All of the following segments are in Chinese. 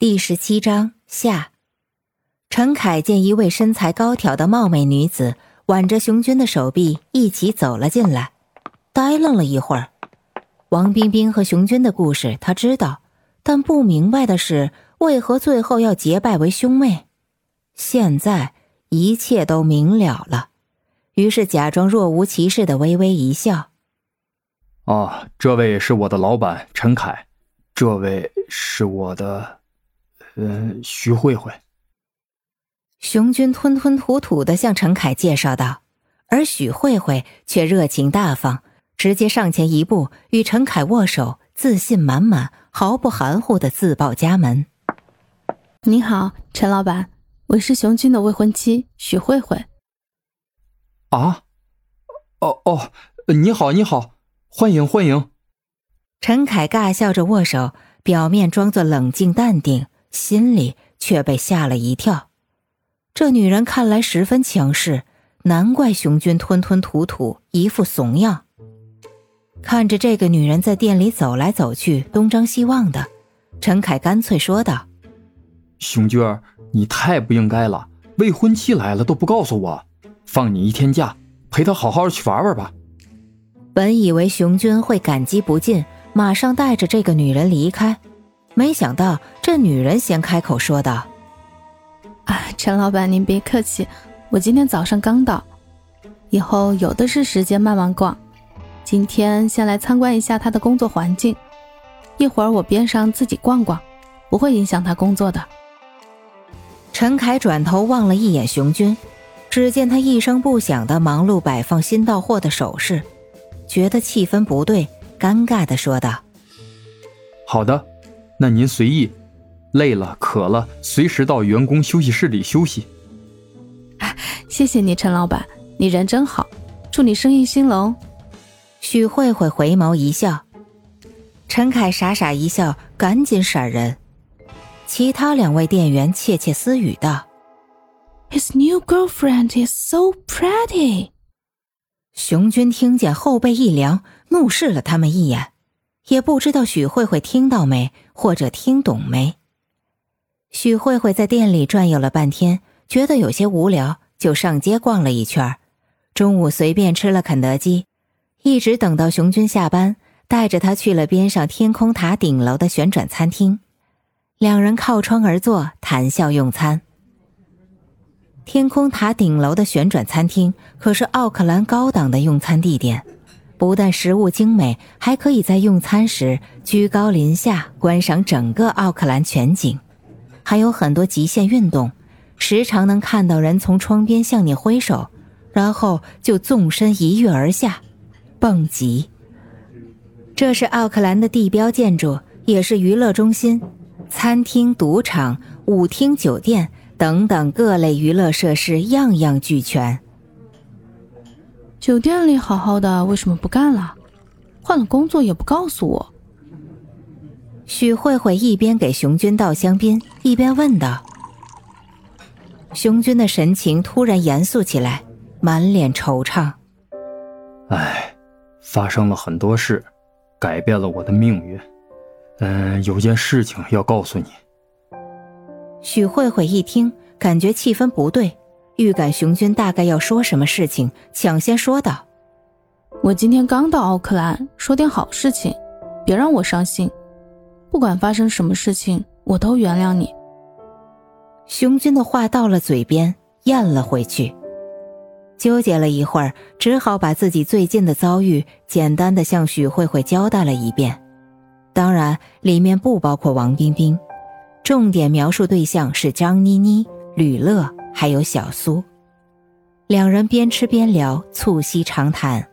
第十七章下。陈凯见一位身材高挑的貌美女子挽着熊军的手臂一起走了进来，呆愣了一会儿。王冰冰和熊军的故事他知道，但不明白的是为何最后要结拜为兄妹。现在一切都明了了，于是假装若无其事的微微一笑：“哦，这位是我的老板陈凯，这位是我的……”嗯，徐慧慧。熊军吞吞吐吐的向陈凯介绍道，而许慧慧却热情大方，直接上前一步与陈凯握手，自信满满，毫不含糊的自报家门：“你好，陈老板，我是熊军的未婚妻许慧慧。”啊？哦哦，你好，你好，欢迎欢迎。陈凯尬笑着握手，表面装作冷静淡定。心里却被吓了一跳，这女人看来十分强势，难怪熊军吞吞吐吐，一副怂样。看着这个女人在店里走来走去，东张西望的，陈凯干脆说道：“熊军儿，你太不应该了，未婚妻来了都不告诉我，放你一天假，陪她好好去玩玩吧。”本以为熊军会感激不尽，马上带着这个女人离开。没想到这女人先开口说道：“啊，陈老板，您别客气，我今天早上刚到，以后有的是时间慢慢逛。今天先来参观一下他的工作环境，一会儿我边上自己逛逛，不会影响他工作的。”陈凯转头望了一眼熊军，只见他一声不响的忙碌摆放新到货的首饰，觉得气氛不对，尴尬的说道：“好的。”那您随意，累了渴了，随时到员工休息室里休息。谢谢你，陈老板，你人真好，祝你生意兴隆。许慧慧回眸一笑，陈凯傻傻一笑，赶紧闪人。其他两位店员窃窃私语道：“His new girlfriend is so pretty。”熊军听见后背一凉，怒视了他们一眼。也不知道许慧慧听到没，或者听懂没。许慧慧在店里转悠了半天，觉得有些无聊，就上街逛了一圈。中午随便吃了肯德基，一直等到熊军下班，带着他去了边上天空塔顶楼的旋转餐厅。两人靠窗而坐，谈笑用餐。天空塔顶楼的旋转餐厅可是奥克兰高档的用餐地点。不但食物精美，还可以在用餐时居高临下观赏整个奥克兰全景，还有很多极限运动，时常能看到人从窗边向你挥手，然后就纵身一跃而下，蹦极。这是奥克兰的地标建筑，也是娱乐中心，餐厅、赌场、舞厅、酒店等等各类娱乐设施样样俱全。酒店里好好的，为什么不干了？换了工作也不告诉我。许慧慧一边给熊军倒香槟，一边问道。熊军的神情突然严肃起来，满脸惆怅。唉，发生了很多事，改变了我的命运。嗯，有件事情要告诉你。许慧慧一听，感觉气氛不对。预感熊军大概要说什么事情，抢先说道：“我今天刚到奥克兰，说点好事情，别让我伤心。不管发生什么事情，我都原谅你。”熊军的话到了嘴边，咽了回去，纠结了一会儿，只好把自己最近的遭遇简单的向许慧慧交代了一遍。当然，里面不包括王冰冰，重点描述对象是张妮妮、吕乐。还有小苏，两人边吃边聊，促膝长谈。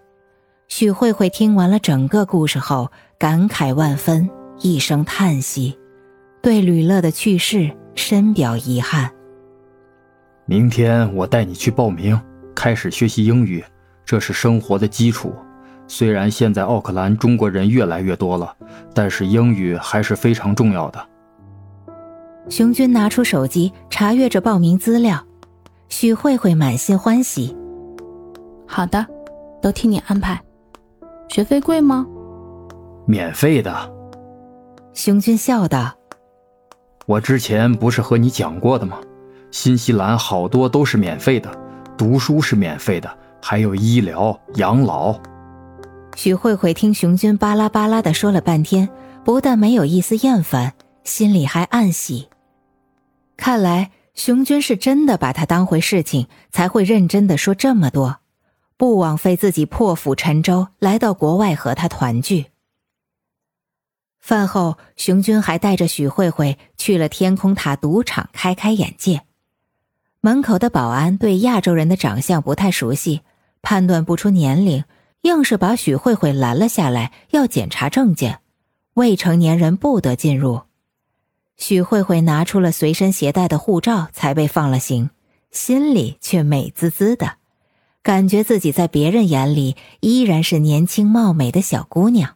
许慧慧听完了整个故事后，感慨万分，一声叹息，对吕乐的去世深表遗憾。明天我带你去报名，开始学习英语，这是生活的基础。虽然现在奥克兰中国人越来越多了，但是英语还是非常重要的。熊军拿出手机查阅着报名资料。许慧慧满心欢喜。好的，都听你安排。学费贵吗？免费的。熊军笑道：“我之前不是和你讲过的吗？新西兰好多都是免费的，读书是免费的，还有医疗、养老。许慧慧听熊军巴拉巴拉的说了半天，不但没有一丝厌烦，心里还暗喜。看来熊军是真的把他当回事情，才会认真的说这么多，不枉费自己破釜沉舟来到国外和他团聚。饭后，熊军还带着许慧慧去了天空塔赌场开开眼界。门口的保安对亚洲人的长相不太熟悉，判断不出年龄，硬是把许慧慧拦了下来，要检查证件。未成年人不得进入。许慧慧拿出了随身携带的护照，才被放了行，心里却美滋滋的，感觉自己在别人眼里依然是年轻貌美的小姑娘。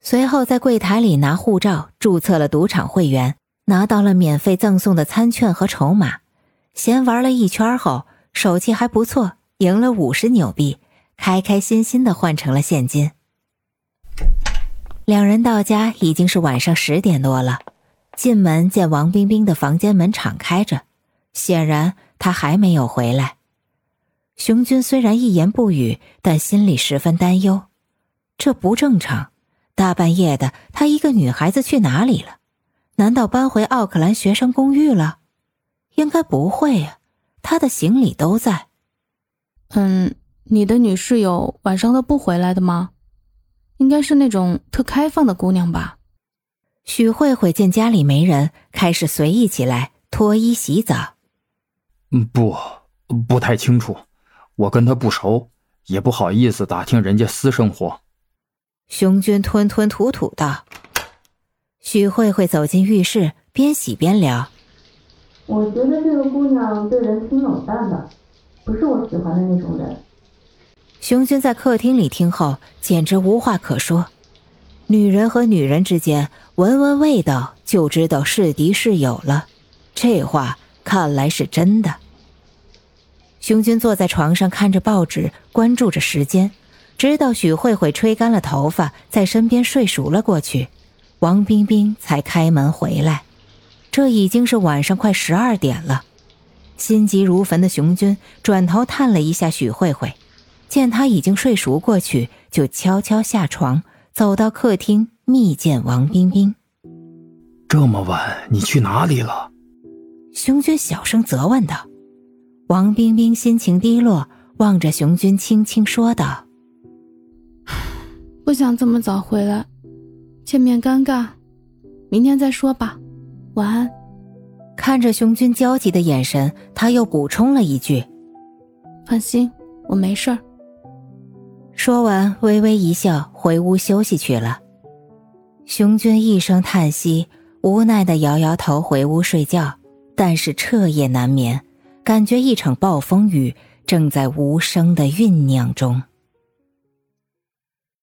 随后在柜台里拿护照注册了赌场会员，拿到了免费赠送的餐券和筹码。闲玩了一圈后，手气还不错，赢了五十纽币，开开心心的换成了现金。两人到家已经是晚上十点多了，进门见王冰冰的房间门敞开着，显然她还没有回来。熊军虽然一言不语，但心里十分担忧，这不正常。大半夜的，她一个女孩子去哪里了？难道搬回奥克兰学生公寓了？应该不会呀，她的行李都在。嗯，你的女室友晚上都不回来的吗？应该是那种特开放的姑娘吧。许慧慧见家里没人，开始随意起来，脱衣洗澡。嗯，不，不太清楚，我跟他不熟，也不好意思打听人家私生活。熊军吞吞吐吐道：“许慧慧走进浴室，边洗边聊。我觉得这个姑娘对人挺冷淡的，不是我喜欢的那种人。”熊军在客厅里听后，简直无话可说。女人和女人之间，闻闻味道就知道是敌是友了。这话看来是真的。熊军坐在床上看着报纸，关注着时间。直到许慧慧吹干了头发，在身边睡熟了过去，王冰冰才开门回来。这已经是晚上快十二点了。心急如焚的熊军转头探了一下许慧慧，见她已经睡熟过去，就悄悄下床，走到客厅密见王冰冰。这么晚，你去哪里了？熊军小声责问道。王冰冰心情低落，望着熊军，轻轻说道。不想这么早回来，见面尴尬，明天再说吧。晚安。看着熊军焦急的眼神，他又补充了一句：“放心，我没事儿。”说完，微微一笑，回屋休息去了。熊军一声叹息，无奈的摇摇头，回屋睡觉。但是彻夜难眠，感觉一场暴风雨正在无声的酝酿中。